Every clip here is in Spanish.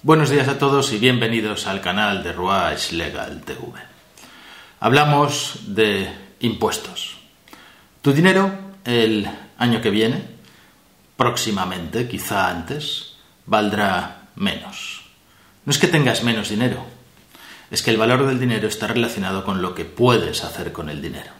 Buenos días a todos y bienvenidos al canal de Ruach Legal TV. Hablamos de impuestos. Tu dinero el año que viene, próximamente, quizá antes, valdrá menos. No es que tengas menos dinero, es que el valor del dinero está relacionado con lo que puedes hacer con el dinero.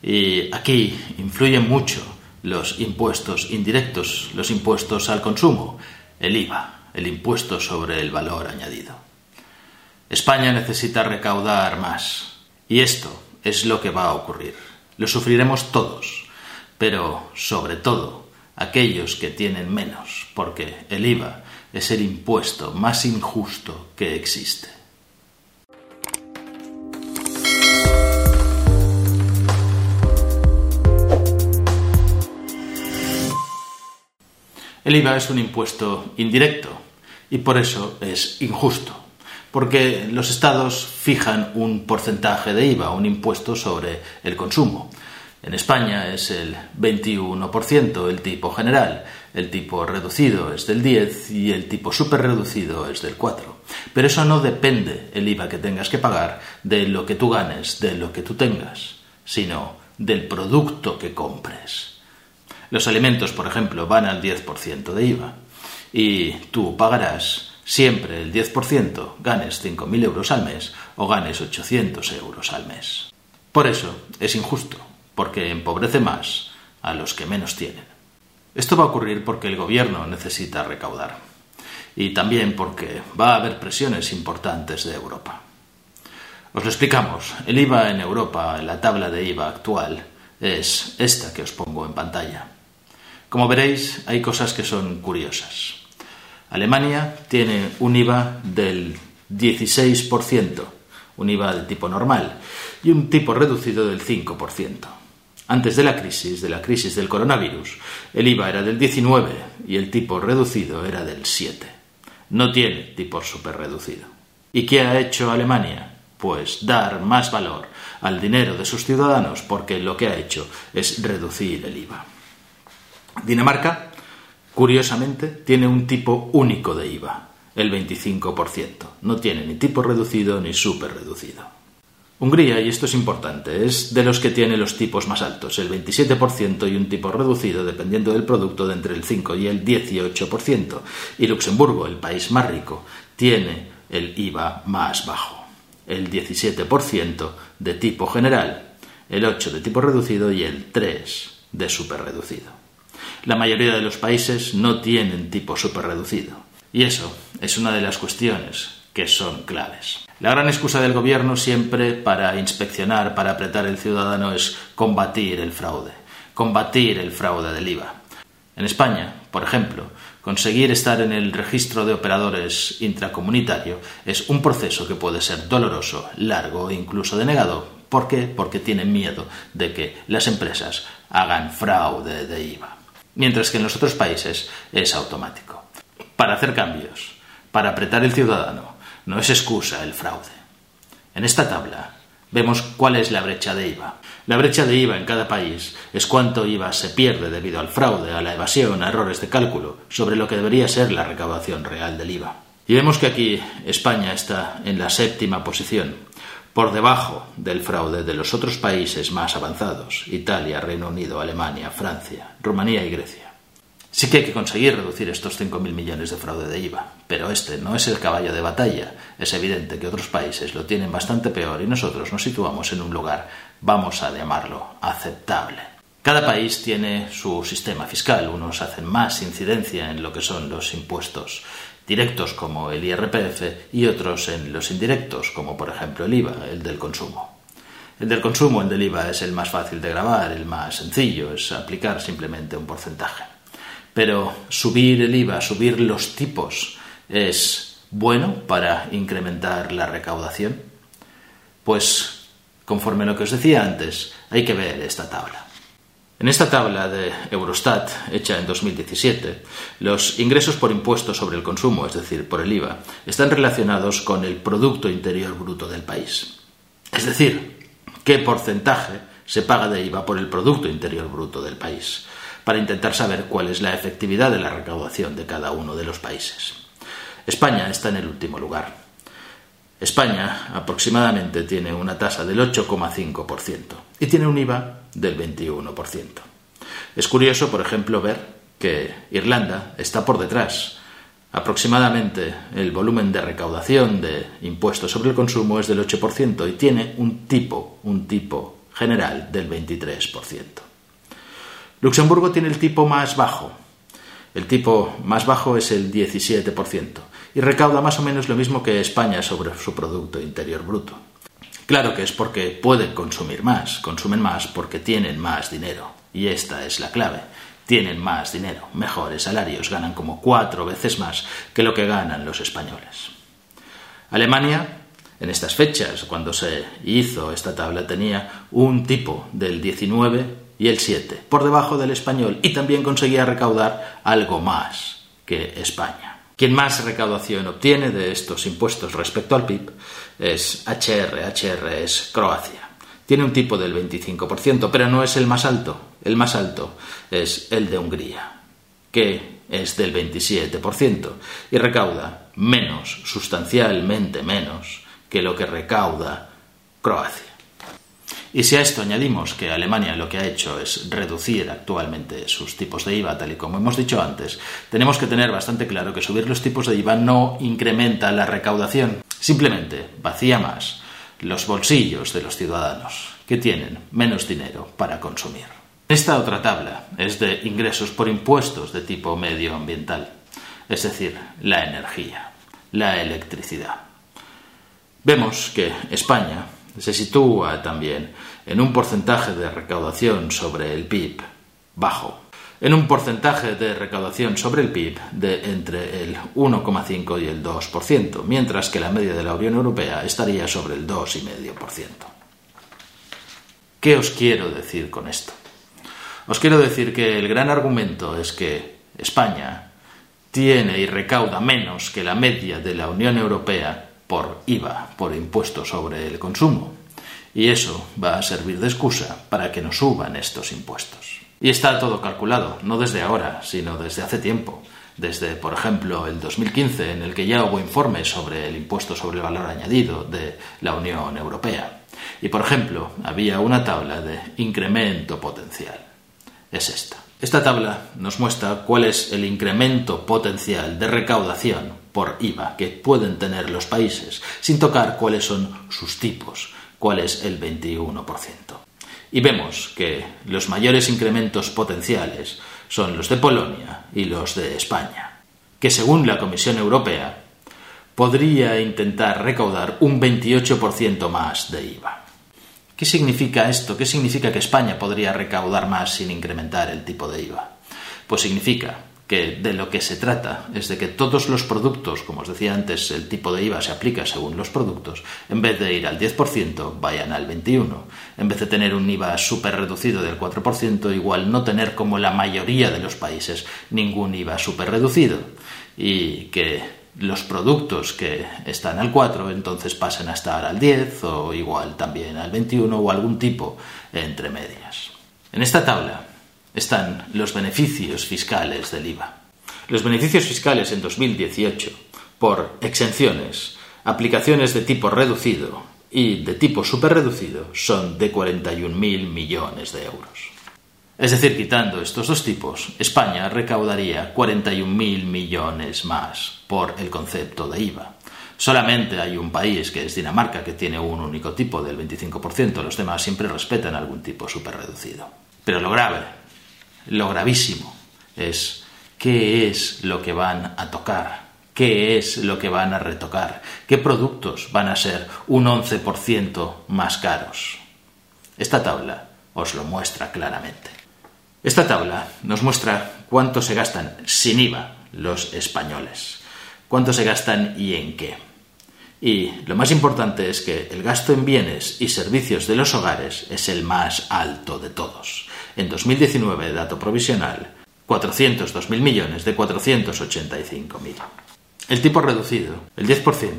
Y aquí influyen mucho los impuestos indirectos, los impuestos al consumo, el IVA, el impuesto sobre el valor añadido. España necesita recaudar más. Y esto es lo que va a ocurrir. Lo sufriremos todos, pero sobre todo aquellos que tienen menos, porque el IVA es el impuesto más injusto que existe. El IVA es un impuesto indirecto y por eso es injusto, porque los estados fijan un porcentaje de IVA, un impuesto sobre el consumo. En España es el 21% el tipo general, el tipo reducido es del 10 y el tipo superreducido es del 4. Pero eso no depende el IVA que tengas que pagar de lo que tú ganes, de lo que tú tengas, sino del producto que compres. Los alimentos, por ejemplo, van al 10% de IVA y tú pagarás siempre el 10%, ganes 5.000 euros al mes o ganes 800 euros al mes. Por eso es injusto, porque empobrece más a los que menos tienen. Esto va a ocurrir porque el gobierno necesita recaudar y también porque va a haber presiones importantes de Europa. Os lo explicamos. El IVA en Europa, la tabla de IVA actual, es esta que os pongo en pantalla. Como veréis, hay cosas que son curiosas. Alemania tiene un IVA del 16%, un IVA de tipo normal, y un tipo reducido del 5%. Antes de la crisis, de la crisis del coronavirus, el IVA era del 19 y el tipo reducido era del 7. No tiene tipo super reducido. ¿Y qué ha hecho Alemania? Pues dar más valor al dinero de sus ciudadanos porque lo que ha hecho es reducir el IVA. Dinamarca, curiosamente, tiene un tipo único de IVA, el 25%. No tiene ni tipo reducido ni súper reducido. Hungría, y esto es importante, es de los que tiene los tipos más altos, el 27% y un tipo reducido, dependiendo del producto, de entre el 5 y el 18%. Y Luxemburgo, el país más rico, tiene el IVA más bajo, el 17% de tipo general, el 8% de tipo reducido y el 3% de super reducido. La mayoría de los países no tienen tipo superreducido. Y eso es una de las cuestiones que son claves. La gran excusa del gobierno siempre para inspeccionar, para apretar el ciudadano es combatir el fraude, combatir el fraude del IVA. En España, por ejemplo, conseguir estar en el registro de operadores intracomunitario es un proceso que puede ser doloroso, largo e incluso denegado. ¿Por qué? Porque tienen miedo de que las empresas hagan fraude de IVA mientras que en los otros países es automático. Para hacer cambios, para apretar el ciudadano, no es excusa el fraude. En esta tabla vemos cuál es la brecha de IVA. La brecha de IVA en cada país es cuánto IVA se pierde debido al fraude, a la evasión, a errores de cálculo, sobre lo que debería ser la recaudación real del IVA. Y vemos que aquí España está en la séptima posición, por debajo del fraude de los otros países más avanzados, Italia, Reino Unido, Alemania, Francia, Rumanía y Grecia. Sí que hay que conseguir reducir estos 5.000 millones de fraude de IVA, pero este no es el caballo de batalla. Es evidente que otros países lo tienen bastante peor y nosotros nos situamos en un lugar, vamos a llamarlo, aceptable. Cada país tiene su sistema fiscal, unos hacen más incidencia en lo que son los impuestos directos como el IRPF y otros en los indirectos como por ejemplo el IVA, el del consumo. El del consumo, el del IVA, es el más fácil de grabar, el más sencillo, es aplicar simplemente un porcentaje. Pero subir el IVA, subir los tipos, ¿es bueno para incrementar la recaudación? Pues, conforme a lo que os decía antes, hay que ver esta tabla. En esta tabla de Eurostat, hecha en 2017, los ingresos por impuestos sobre el consumo, es decir, por el IVA, están relacionados con el Producto Interior Bruto del país. Es decir, qué porcentaje se paga de IVA por el Producto Interior Bruto del país, para intentar saber cuál es la efectividad de la recaudación de cada uno de los países. España está en el último lugar. España aproximadamente tiene una tasa del 8,5% y tiene un IVA del 21%. Es curioso, por ejemplo, ver que Irlanda está por detrás. Aproximadamente el volumen de recaudación de impuestos sobre el consumo es del 8% y tiene un tipo, un tipo general del 23%. Luxemburgo tiene el tipo más bajo. El tipo más bajo es el 17% y recauda más o menos lo mismo que España sobre su Producto Interior Bruto. Claro que es porque pueden consumir más, consumen más porque tienen más dinero. Y esta es la clave. Tienen más dinero, mejores salarios, ganan como cuatro veces más que lo que ganan los españoles. Alemania, en estas fechas, cuando se hizo esta tabla, tenía un tipo del 19 y el 7, por debajo del español, y también conseguía recaudar algo más que España. Quien más recaudación obtiene de estos impuestos respecto al PIB es HR. HR es Croacia. Tiene un tipo del 25%, pero no es el más alto. El más alto es el de Hungría, que es del 27% y recauda menos, sustancialmente menos, que lo que recauda Croacia. Y si a esto añadimos que Alemania lo que ha hecho es reducir actualmente sus tipos de IVA, tal y como hemos dicho antes, tenemos que tener bastante claro que subir los tipos de IVA no incrementa la recaudación, simplemente vacía más los bolsillos de los ciudadanos, que tienen menos dinero para consumir. Esta otra tabla es de ingresos por impuestos de tipo medioambiental, es decir, la energía, la electricidad. Vemos que España se sitúa también en un porcentaje de recaudación sobre el PIB bajo, en un porcentaje de recaudación sobre el PIB de entre el 1,5 y el 2%, mientras que la media de la Unión Europea estaría sobre el 2,5%. ¿Qué os quiero decir con esto? Os quiero decir que el gran argumento es que España tiene y recauda menos que la media de la Unión Europea por IVA, por impuesto sobre el consumo. Y eso va a servir de excusa para que nos suban estos impuestos. Y está todo calculado, no desde ahora, sino desde hace tiempo. Desde, por ejemplo, el 2015, en el que ya hubo informes sobre el impuesto sobre el valor añadido de la Unión Europea. Y, por ejemplo, había una tabla de incremento potencial. Es esta. Esta tabla nos muestra cuál es el incremento potencial de recaudación por IVA que pueden tener los países, sin tocar cuáles son sus tipos, cuál es el 21%. Y vemos que los mayores incrementos potenciales son los de Polonia y los de España, que según la Comisión Europea podría intentar recaudar un 28% más de IVA. ¿Qué significa esto? ¿Qué significa que España podría recaudar más sin incrementar el tipo de IVA? Pues significa que de lo que se trata es de que todos los productos, como os decía antes, el tipo de IVA se aplica según los productos, en vez de ir al 10%, vayan al 21%. En vez de tener un IVA súper reducido del 4%, igual no tener como la mayoría de los países ningún IVA súper reducido. Y que los productos que están al 4 entonces pasen a estar al 10 o igual también al 21 o algún tipo entre medias. En esta tabla están los beneficios fiscales del IVA. Los beneficios fiscales en 2018 por exenciones, aplicaciones de tipo reducido y de tipo superreducido son de 41.000 millones de euros. Es decir, quitando estos dos tipos, España recaudaría 41.000 millones más por el concepto de IVA. Solamente hay un país, que es Dinamarca, que tiene un único tipo del 25%, los demás siempre respetan algún tipo superreducido. Pero lo grave lo gravísimo es qué es lo que van a tocar, qué es lo que van a retocar, qué productos van a ser un 11% más caros. Esta tabla os lo muestra claramente. Esta tabla nos muestra cuánto se gastan sin IVA los españoles, cuánto se gastan y en qué. Y lo más importante es que el gasto en bienes y servicios de los hogares es el más alto de todos. En 2019, dato provisional, 402.000 millones de 485.000. El tipo reducido, el 10%,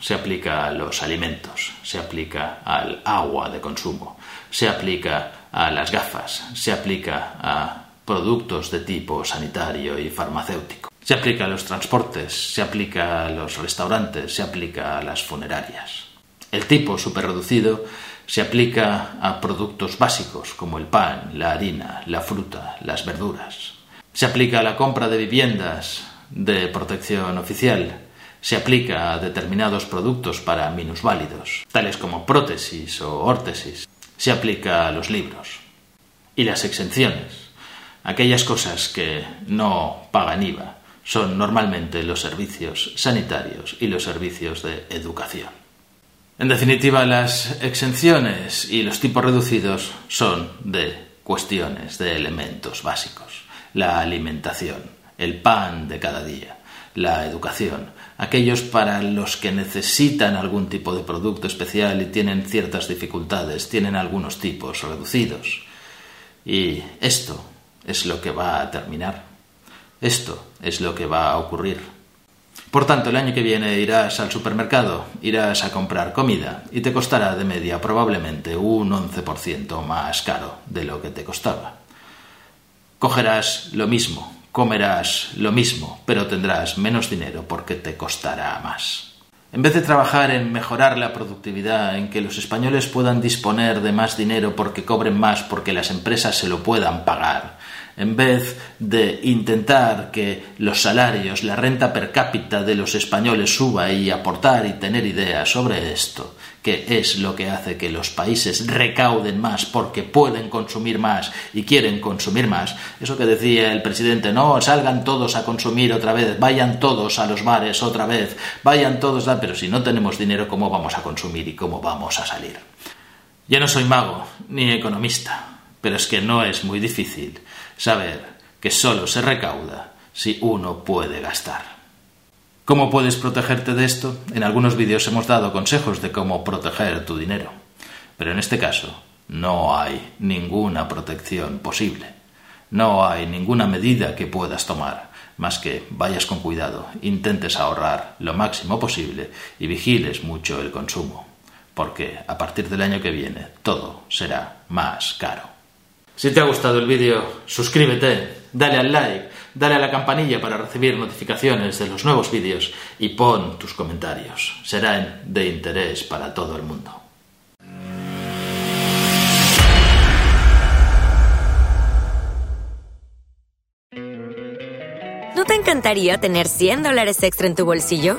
se aplica a los alimentos, se aplica al agua de consumo, se aplica a las gafas, se aplica a productos de tipo sanitario y farmacéutico. Se aplica a los transportes, se aplica a los restaurantes, se aplica a las funerarias. El tipo superreducido se aplica a productos básicos como el pan, la harina, la fruta, las verduras. Se aplica a la compra de viviendas de protección oficial. Se aplica a determinados productos para minusválidos, tales como prótesis o órtesis. Se aplica a los libros. Y las exenciones, aquellas cosas que no pagan IVA, son normalmente los servicios sanitarios y los servicios de educación. En definitiva, las exenciones y los tipos reducidos son de cuestiones, de elementos básicos. La alimentación, el pan de cada día, la educación, aquellos para los que necesitan algún tipo de producto especial y tienen ciertas dificultades, tienen algunos tipos reducidos. Y esto es lo que va a terminar. Esto es lo que va a ocurrir. Por tanto, el año que viene irás al supermercado, irás a comprar comida y te costará de media probablemente un 11% más caro de lo que te costaba. Cogerás lo mismo, comerás lo mismo, pero tendrás menos dinero porque te costará más. En vez de trabajar en mejorar la productividad, en que los españoles puedan disponer de más dinero porque cobren más, porque las empresas se lo puedan pagar, en vez de intentar que los salarios, la renta per cápita de los españoles suba y aportar y tener ideas sobre esto, que es lo que hace que los países recauden más porque pueden consumir más y quieren consumir más, eso que decía el presidente, no, salgan todos a consumir otra vez, vayan todos a los bares otra vez, vayan todos, a... pero si no tenemos dinero, ¿cómo vamos a consumir y cómo vamos a salir? Yo no soy mago ni economista, pero es que no es muy difícil saber que solo se recauda si uno puede gastar. ¿Cómo puedes protegerte de esto? En algunos vídeos hemos dado consejos de cómo proteger tu dinero, pero en este caso no hay ninguna protección posible. No hay ninguna medida que puedas tomar, más que vayas con cuidado, intentes ahorrar lo máximo posible y vigiles mucho el consumo, porque a partir del año que viene todo será más caro. Si te ha gustado el vídeo, suscríbete, dale al like, dale a la campanilla para recibir notificaciones de los nuevos vídeos y pon tus comentarios. Serán de interés para todo el mundo. ¿No te encantaría tener 100 dólares extra en tu bolsillo?